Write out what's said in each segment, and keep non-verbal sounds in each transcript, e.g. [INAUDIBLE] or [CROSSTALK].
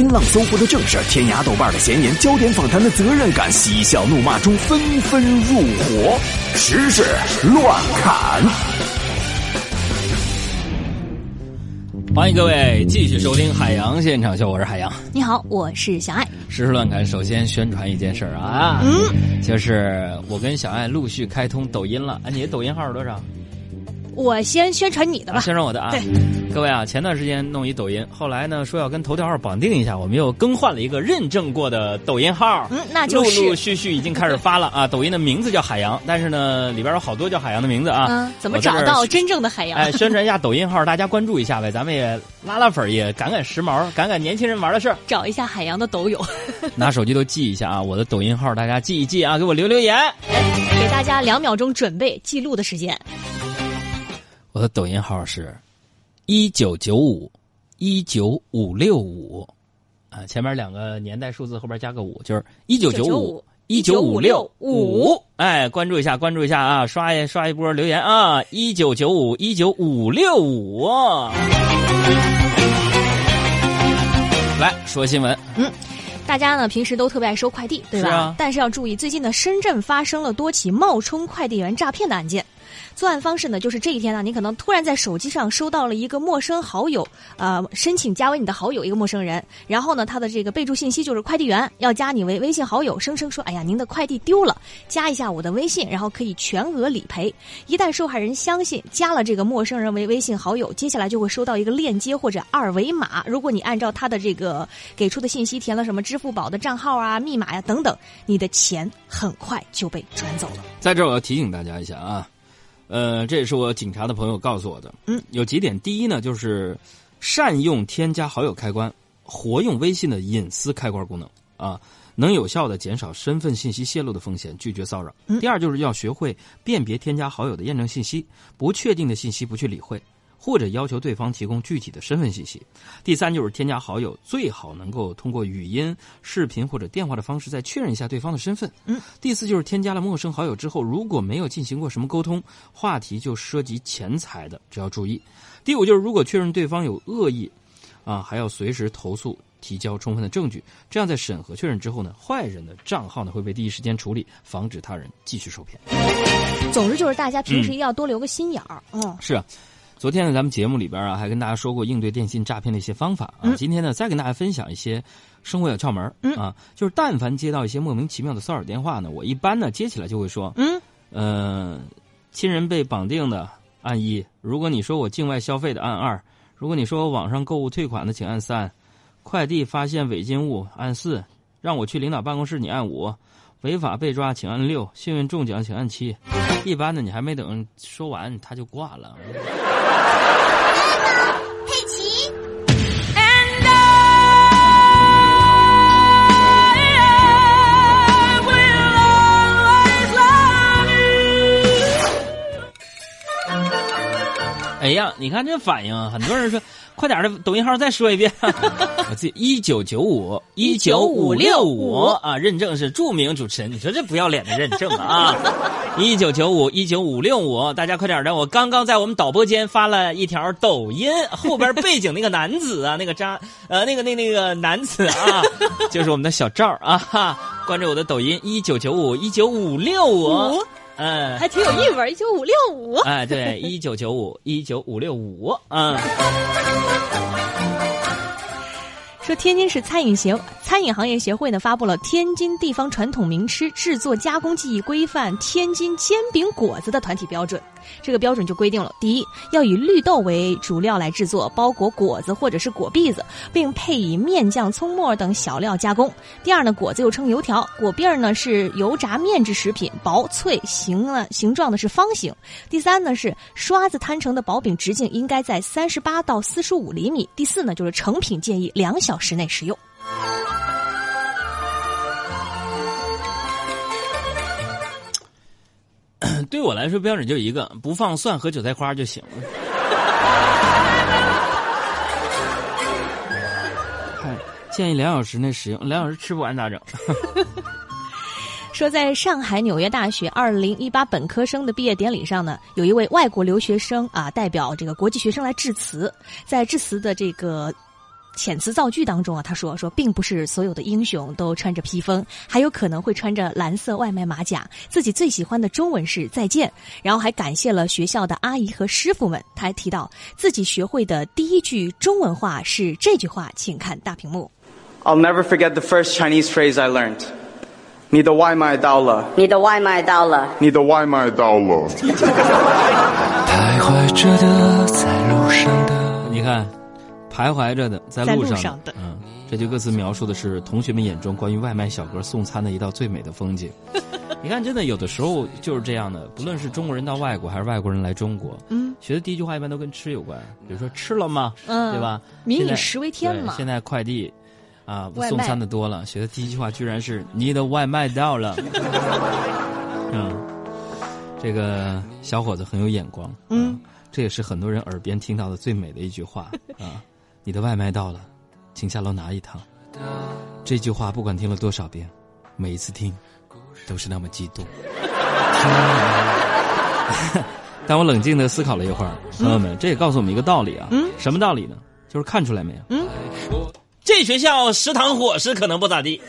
新浪搜狐的正事，天涯豆瓣的闲言，焦点访谈的责任感，嬉笑怒骂中纷纷入伙，时事乱砍。欢迎各位继续收听《海洋现场秀》，我是海洋。你好，我是小爱。时事乱侃，首先宣传一件事儿啊，嗯，就是我跟小爱陆续开通抖音了。哎，你的抖音号是多少？我先宣传你的吧，宣传我的啊！对，各位啊，前段时间弄一抖音，后来呢说要跟头条号绑定一下，我们又更换了一个认证过的抖音号，嗯，那就是陆陆续续已经开始发了啊。抖音的名字叫海洋，但是呢里边有好多叫海洋的名字啊。嗯，怎么找到真正的海洋？[LAUGHS] 哎，宣传一下抖音号，大家关注一下呗，咱们也拉拉粉，也赶赶时髦，赶赶年轻人玩的事儿。找一下海洋的抖友，[LAUGHS] 拿手机都记一下啊，我的抖音号大家记一记啊，给我留留言，给大家两秒钟准备记录的时间。我的抖音号是，一九九五一九五六五，啊，前面两个年代数字后边加个五，就是一九九五一九五六五。哎，关注一下，关注一下啊，刷一刷一波留言啊，一九九五一九五六五。来说新闻，嗯，大家呢平时都特别爱收快递，对吧？啊。但是要注意，最近呢，深圳发生了多起冒充快递员诈骗的案件。作案方式呢，就是这一天呢，你可能突然在手机上收到了一个陌生好友，呃，申请加为你的好友一个陌生人，然后呢，他的这个备注信息就是快递员，要加你为微信好友，声称说，哎呀，您的快递丢了，加一下我的微信，然后可以全额理赔。一旦受害人相信加了这个陌生人为微信好友，接下来就会收到一个链接或者二维码，如果你按照他的这个给出的信息填了什么支付宝的账号啊、密码呀等等，你的钱很快就被转走了。在这儿我要提醒大家一下啊。呃，这也是我警察的朋友告诉我的。嗯，有几点，第一呢，就是善用添加好友开关，活用微信的隐私开关功能啊，能有效的减少身份信息泄露的风险，拒绝骚扰。第二，就是要学会辨别添加好友的验证信息，不确定的信息不去理会。或者要求对方提供具体的身份信息。第三就是添加好友，最好能够通过语音、视频或者电话的方式再确认一下对方的身份。嗯。第四就是添加了陌生好友之后，如果没有进行过什么沟通，话题就涉及钱财的，只要注意。第五就是如果确认对方有恶意，啊，还要随时投诉，提交充分的证据。这样在审核确认之后呢，坏人的账号呢会被第一时间处理，防止他人继续受骗。总之就是大家平时一定要多留个心眼儿。嗯，是啊。昨天呢，咱们节目里边啊，还跟大家说过应对电信诈骗的一些方法啊。今天呢，再跟大家分享一些生活小窍门啊。就是但凡接到一些莫名其妙的骚扰电话呢，我一般呢接起来就会说，嗯，呃，亲人被绑定的按一；如果你说我境外消费的按二；如果你说我网上购物退款的请按三；快递发现违禁物按四；让我去领导办公室你按五；违法被抓请按六；幸运中奖请按七。一般的你还没等说完他就挂了。哎呀，你看这反应，很多人说，快点的抖音号再说一遍。[LAUGHS] 我自己一九九五 [LAUGHS] 一九五六五啊，认证是著名主持人。你说这不要脸的认证啊！[LAUGHS] 一九九五一九五六五，大家快点的！我刚刚在我们导播间发了一条抖音，后边背景那个男子啊，那个渣呃，那个那那个男子啊，就是我们的小赵啊哈！关注我的抖音一九九五一九五六五。嗯，还挺有意味，一九五六五。哎，对，一九九五，一九五六五，嗯。说天津市餐饮协餐饮行业协会呢发布了《天津地方传统名吃制作加工技艺规范天津煎饼果子的团体标准》。这个标准就规定了：第一，要以绿豆为主料来制作包裹果子或者是果篦子，并配以面酱、葱末等小料加工；第二呢，果子又称油条，果篦儿呢是油炸面制食品，薄脆，形呢形状呢是方形；第三呢是刷子摊成的薄饼，直径应该在三十八到四十五厘米；第四呢就是成品建议两小时内食用。对我来说，标准就一个，不放蒜和韭菜花就行了。[LAUGHS] 建议两小时内使用，两小时吃不完咋整？[LAUGHS] 说在上海纽约大学二零一八本科生的毕业典礼上呢，有一位外国留学生啊，代表这个国际学生来致辞，在致辞的这个。遣词造句当中啊，他说说并不是所有的英雄都穿着披风，还有可能会穿着蓝色外卖马甲。自己最喜欢的中文是再见，然后还感谢了学校的阿姨和师傅们。他还提到自己学会的第一句中文话是这句话，请看大屏幕。I'll never forget the first Chinese phrase I learned. 你的外卖到了，你的外卖到了。你的外卖到了。[LAUGHS] 徘徊着的，在路上的。你看，徘徊着的，在在路上的嗯，这句歌词描述的是同学们眼中关于外卖小哥送餐的一道最美的风景。[LAUGHS] 你看，真的有的时候就是这样的，不论是中国人到外国，还是外国人来中国，嗯，学的第一句话一般都跟吃有关，比如说吃了吗？嗯对吧？民以食为天嘛现在快递啊，送餐的多了，学的第一句话居然是你的外卖到了。[LAUGHS] 嗯，这个小伙子很有眼光。嗯，这也是很多人耳边听到的最美的一句话啊！你的外卖到了，请下楼拿一趟。这句话不管听了多少遍，每一次听都是那么激动。[LAUGHS] 当我冷静的思考了一会儿，朋友们，这也告诉我们一个道理啊。嗯，什么道理呢？就是看出来没有？嗯，这学校食堂伙食可能不咋地。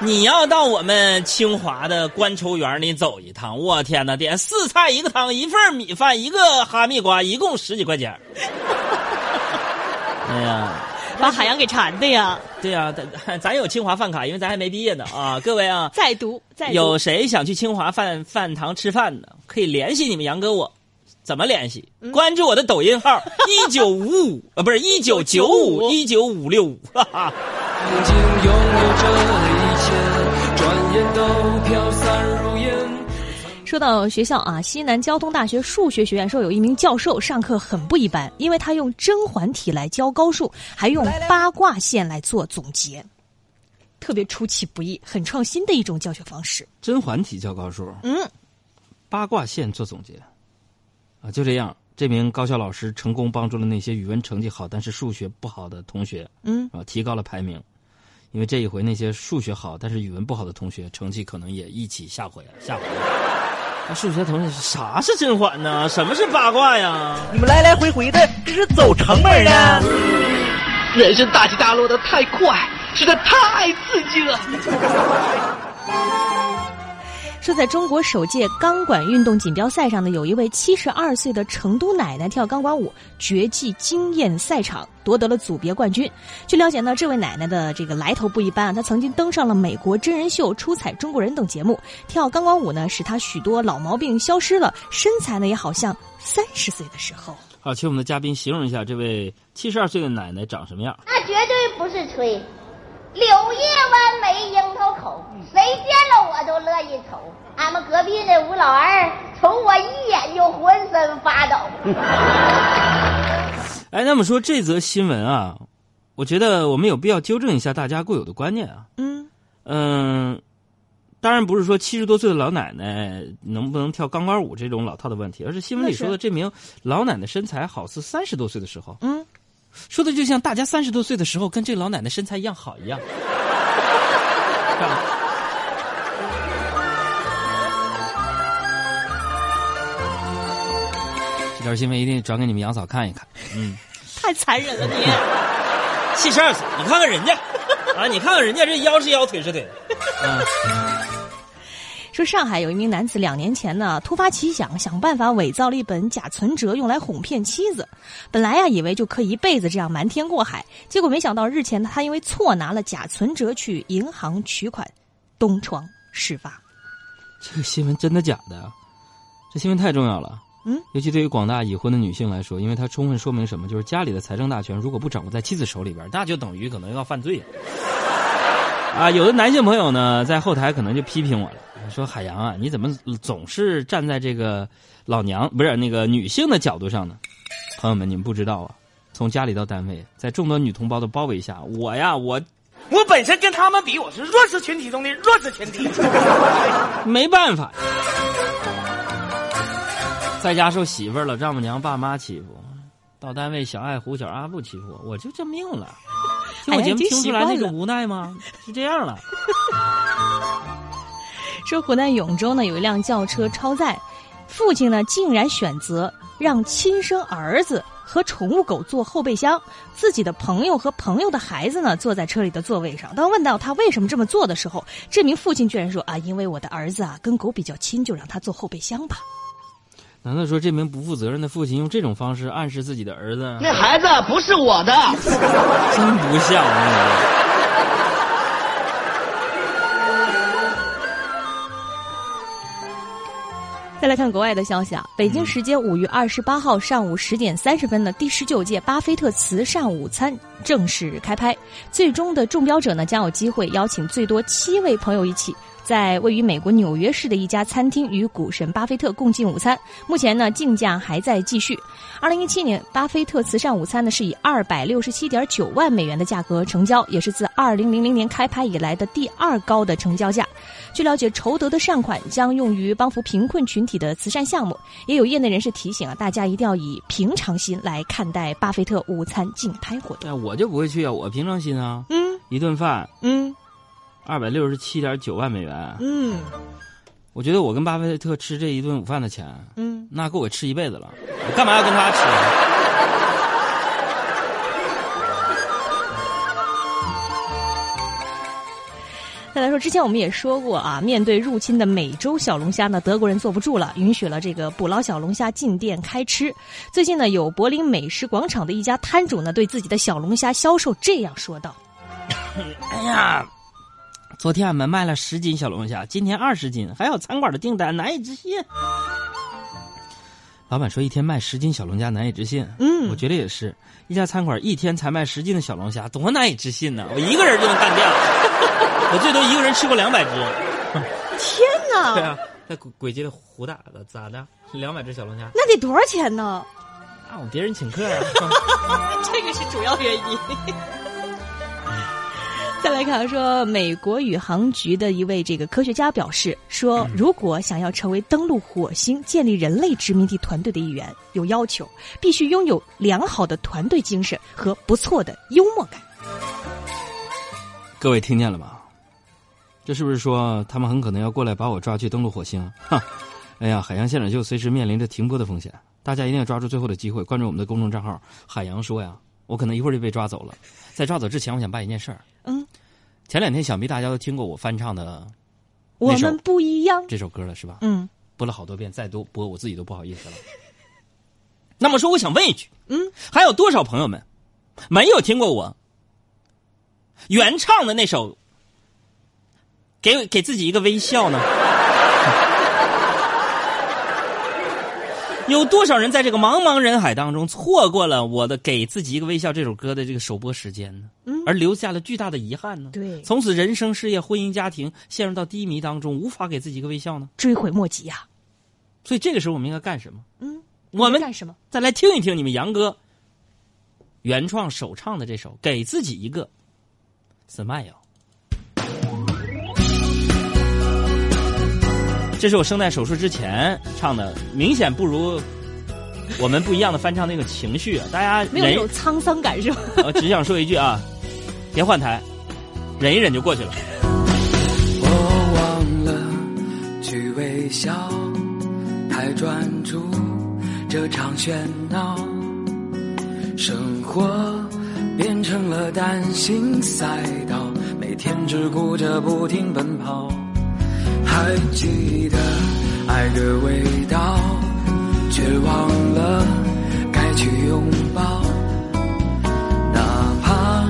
你要到我们清华的观筹园里走一趟，我天哪，点四菜一个汤，一份米饭，一个哈密瓜，一共十几块钱。[LAUGHS] 哎呀，把海洋给馋的呀！对呀、咱咱有清华饭卡，因为咱还没毕业呢啊，各位啊，[LAUGHS] 在读在读有谁想去清华饭饭堂吃饭的，可以联系你们杨哥我。怎么联系？关注我的抖音号 [LAUGHS] 一九五五啊，不是一九九五一九五六五，哈哈。曾经拥有着飘散如烟。说到学校啊，西南交通大学数学学院说有一名教授上课很不一般，因为他用甄嬛体来教高数，还用八卦线来做总结，特别出其不意，很创新的一种教学方式。甄嬛体教高数，嗯，八卦线做总结，啊，就这样，这名高校老师成功帮助了那些语文成绩好但是数学不好的同学，嗯，啊，提高了排名。因为这一回那些数学好但是语文不好的同学成绩可能也一起下回了，下回了。那数学同学，啥是甄嬛呢？什么是八卦呀？你们来来回回的，这是走成本呢？人生大起大落的太快，实在太刺激了。说在中国首届钢管运动锦标赛上呢，有一位七十二岁的成都奶奶跳钢管舞绝技惊艳赛场，夺得了组别冠军。据了解呢，这位奶奶的这个来头不一般啊，她曾经登上了美国真人秀《出彩中国人》等节目，跳钢管舞呢，使她许多老毛病消失了，身材呢也好像三十岁的时候。好，请我们的嘉宾形容一下这位七十二岁的奶奶长什么样？那绝对不是吹。柳叶弯眉樱桃口，谁见了我都乐意瞅。俺们隔壁那吴老二瞅我一眼就浑身发抖。[LAUGHS] 哎，那么说这则新闻啊，我觉得我们有必要纠正一下大家固有的观念啊。嗯嗯，当然不是说七十多岁的老奶奶能不能跳钢管舞这种老套的问题，而是新闻里说的这名老奶奶身材好似三十多岁的时候，嗯，说的就像大家三十多岁的时候跟这老奶奶身材一样好一样。是吧这条新闻一定转给你们杨嫂看一看。嗯，[LAUGHS] 太残忍了你。七十二岁，你看看人家，啊，你看看人家这腰是腰，腿是腿，啊，说上海有一名男子两年前呢突发奇想，想办法伪造了一本假存折，用来哄骗妻子。本来呀以为就可以一辈子这样瞒天过海，结果没想到日前呢他因为错拿了假存折去银行取款，东窗事发。这个新闻真的假的？这新闻太重要了。嗯，尤其对于广大已婚的女性来说，因为它充分说明什么？就是家里的财政大权如果不掌握在妻子手里边，那就等于可能要犯罪。啊，有的男性朋友呢，在后台可能就批评我了，说海洋啊，你怎么总是站在这个老娘不是那个女性的角度上呢？朋友们，你们不知道啊，从家里到单位，在众多女同胞的包围下，我呀，我我本身跟他们比，我是弱势群体中的弱势群体。[LAUGHS] 没办法，在家受媳妇儿了、丈母娘、爸妈欺负，到单位小爱虎、小阿布欺负我，我就这命了。听我节目哎呀已经听出来那个习惯了无奈吗？[LAUGHS] 是这样了。说湖南永州呢有一辆轿车超载，父亲呢竟然选择让亲生儿子和宠物狗坐后备箱，自己的朋友和朋友的孩子呢坐在车里的座位上。当问到他为什么这么做的时候，这名父亲居然说：“啊，因为我的儿子啊跟狗比较亲，就让他坐后备箱吧。”难道说这名不负责任的父亲用这种方式暗示自己的儿子？那孩子不是我的。[LAUGHS] 真不像啊！再来看国外的消息啊，北京时间五月二十八号上午十点三十分的第十九届巴菲特慈善午餐正式开拍，最终的中标者呢将有机会邀请最多七位朋友一起。在位于美国纽约市的一家餐厅与股神巴菲特共进午餐。目前呢，竞价还在继续。二零一七年，巴菲特慈善午餐呢是以二百六十七点九万美元的价格成交，也是自二零零零年开拍以来的第二高的成交价。据了解，筹得的善款将用于帮扶贫困群体的慈善项目。也有业内人士提醒啊，大家一定要以平常心来看待巴菲特午餐竞拍活动。我就不会去啊，我平常心啊。嗯，一顿饭，嗯。二百六十七点九万美元。嗯，我觉得我跟巴菲特吃这一顿午饭的钱，嗯，那够我吃一辈子了。我干嘛要跟他吃？再来说，之前我们也说过啊，面对入侵的美洲小龙虾呢，德国人坐不住了，允许了这个捕捞小龙虾进店开吃。最近呢，有柏林美食广场的一家摊主呢，对自己的小龙虾销售这样说道：“ [COUGHS] 哎呀。”昨天俺们卖了十斤小龙虾，今天二十斤，还有餐馆的订单，难以置信。老板说一天卖十斤小龙虾难以置信，嗯，我觉得也是一家餐馆一天才卖十斤的小龙虾，多难以置信呢！我一个人就能干掉，[LAUGHS] 我最多一个人吃过两百只。天哪！对啊，在鬼鬼街的胡打的咋的？两百只小龙虾，那得多少钱呢？啊，我别人请客啊，[LAUGHS] 这个是主要原因。再来看，说美国宇航局的一位这个科学家表示说，如果想要成为登陆火星、建立人类殖民地团队的一员，有要求，必须拥有良好的团队精神和不错的幽默感。各位听见了吗？这是不是说他们很可能要过来把我抓去登陆火星？[LAUGHS] 哈，哎呀，海洋现场秀随时面临着停播的风险，大家一定要抓住最后的机会，关注我们的公众账号“海洋说”呀。我可能一会儿就被抓走了，在抓走之前，我想办一件事儿。嗯，前两天想必大家都听过我翻唱的《我们不一样》这首歌了，是吧？嗯，播了好多遍，再多播我自己都不好意思了。那么说，我想问一句，嗯，还有多少朋友们没有听过我原唱的那首《给给自己一个微笑》呢？有多少人在这个茫茫人海当中错过了我的《给自己一个微笑》这首歌的这个首播时间呢？嗯，而留下了巨大的遗憾呢？对，从此人生、事业、婚姻、家庭陷入到低迷当中，无法给自己一个微笑呢？追悔莫及呀！所以这个时候我们应该干什么？嗯，我们干什么？再来听一听你们杨哥原创首唱的这首《给自己一个 smile》。这是我声带手术之前唱的，明显不如我们不一样的翻唱那个情绪。大家没有那种沧桑感是吧？我 [LAUGHS] 只想说一句啊，别换台，忍一忍就过去了。我忘了去微笑，太专注这场喧闹，生活变成了单行赛道，每天只顾着不停奔跑。还记得爱的味道，却忘了该去拥抱。哪怕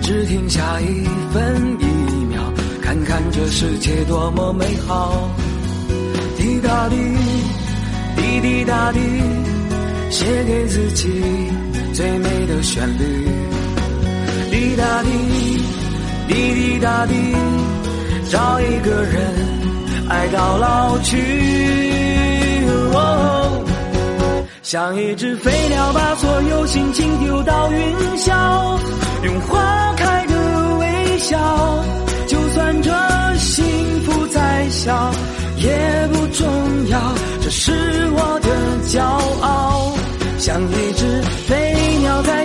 只停下一分一秒，看看这世界多么美好。滴答滴，滴滴答滴，写给自己最美的旋律。滴答滴，滴滴答滴，找一个人。爱到老去，哦，像一只飞鸟，把所有心情丢到云霄，用花开的微笑，就算这幸福再小也不重要，这是我的骄傲。像一只飞鸟在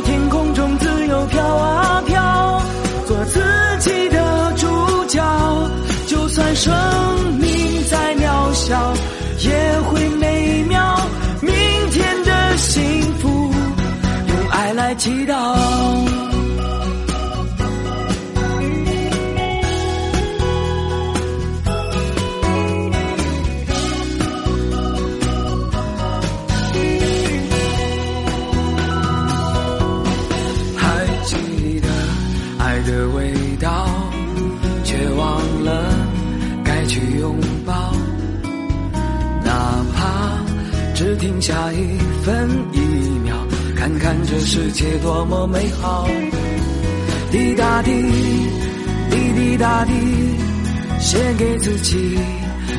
这世界多么美好。滴答滴，滴滴答滴，写给自己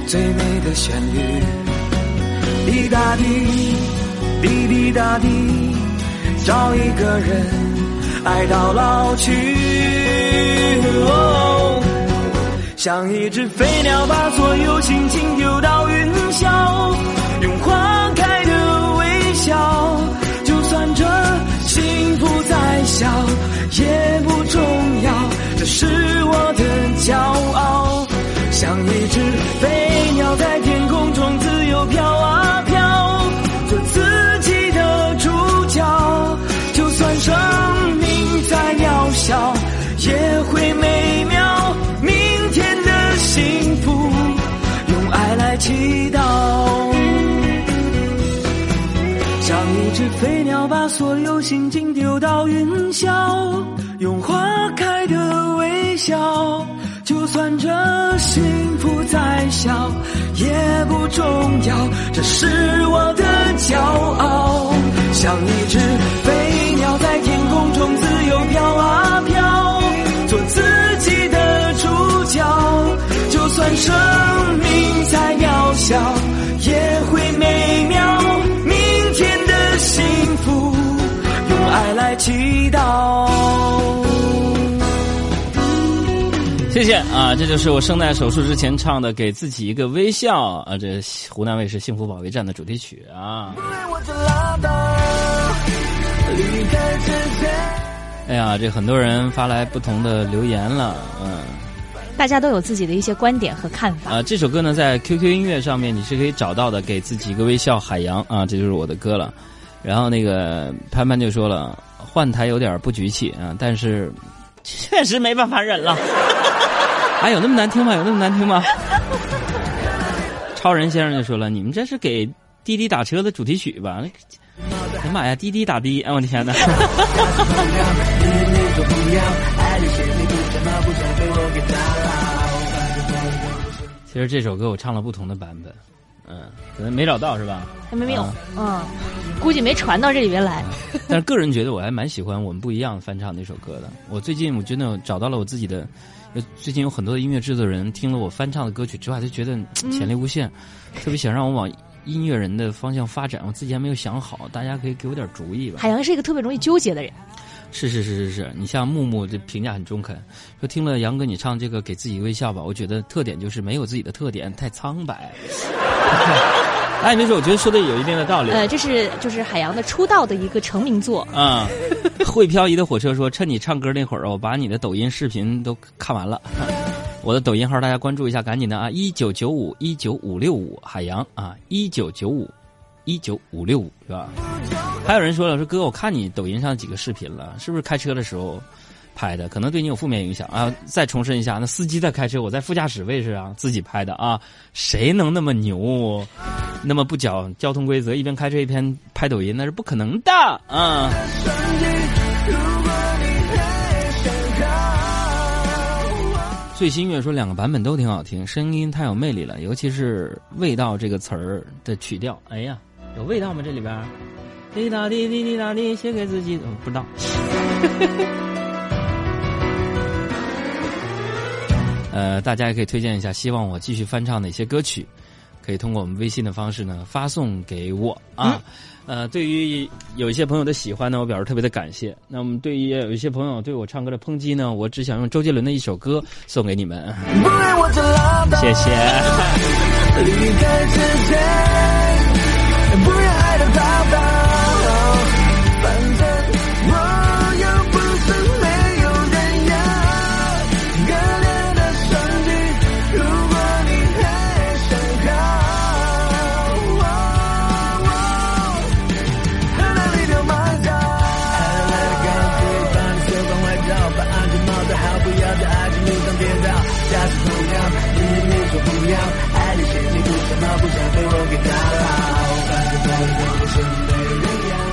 最美的旋律。滴答滴，滴滴答滴，找一个人爱到老去。哦，像一只飞鸟，把所有心情丢到云霄，小，也不重要，这是我的骄傲。像一只飞鸟在天空中自由飘啊飘，一只飞鸟，把所有心情丢到云霄，用花开的微笑。就算这幸福再小，也不重要，这是我的骄傲。像一只飞鸟在天空中自由飘啊飘，做自己的主角。就算生命再渺小，也会美妙。来祈祷。谢谢啊，这就是我声带手术之前唱的《给自己一个微笑》啊，这湖南卫视《幸福保卫战》的主题曲啊。哎呀，这很多人发来不同的留言了，嗯。大家都有自己的一些观点和看法啊。这首歌呢，在 QQ 音乐上面你是可以找到的，《给自己一个微笑》，海洋啊，这就是我的歌了。然后那个潘潘就说了，换台有点不局气啊，但是确实没办法忍了。哎，有那么难听吗？有那么难听吗？超人先生就说了：“你们这是给滴滴打车的主题曲吧？”哎呀妈呀，滴滴打的！哎我的天哪！[LAUGHS] 其实这首歌我唱了不同的版本，嗯，可能没找到是吧？还没没有，嗯，估计没传到这里边来。但是个人觉得我还蛮喜欢我们不一样翻唱那首歌的。我最近我真的找到了我自己的。最近有很多的音乐制作人听了我翻唱的歌曲之后，就觉得潜力无限，特别想让我往音乐人的方向发展。我自己还没有想好，大家可以给我点主意吧。海洋是一个特别容易纠结的人。是是是是是，你像木木这评价很中肯，说听了杨哥你唱这个给自己微笑吧，我觉得特点就是没有自己的特点，太苍白。[LAUGHS] 哎，没事，我觉得说的有一定的道理。呃，这是就是海洋的出道的一个成名作。啊，会漂移的火车说，趁你唱歌那会儿，我把你的抖音视频都看完了。我的抖音号大家关注一下，赶紧的啊！一九九五一九五六五海洋啊，一九九五一九五六五是吧？还有人说了，说哥，我看你抖音上几个视频了，是不是开车的时候？拍的可能对你有负面影响啊！再重申一下，那司机在开车，我在副驾驶位置啊，自己拍的啊，谁能那么牛，那么不讲交通规则，一边开车一边拍抖音，那是不可能的啊！最新乐说两个版本都挺好听，声音太有魅力了，尤其是“味道”这个词儿的曲调，哎呀，有味道吗？这里边滴答滴滴滴答滴，写给自己，不知道。[LAUGHS] 呃，大家也可以推荐一下，希望我继续翻唱哪些歌曲，可以通过我们微信的方式呢发送给我啊。呃，对于有一些朋友的喜欢呢，我表示特别的感谢。那么对于有一些朋友对我唱歌的抨击呢，我只想用周杰伦的一首歌送给你们。谢谢。And booyah!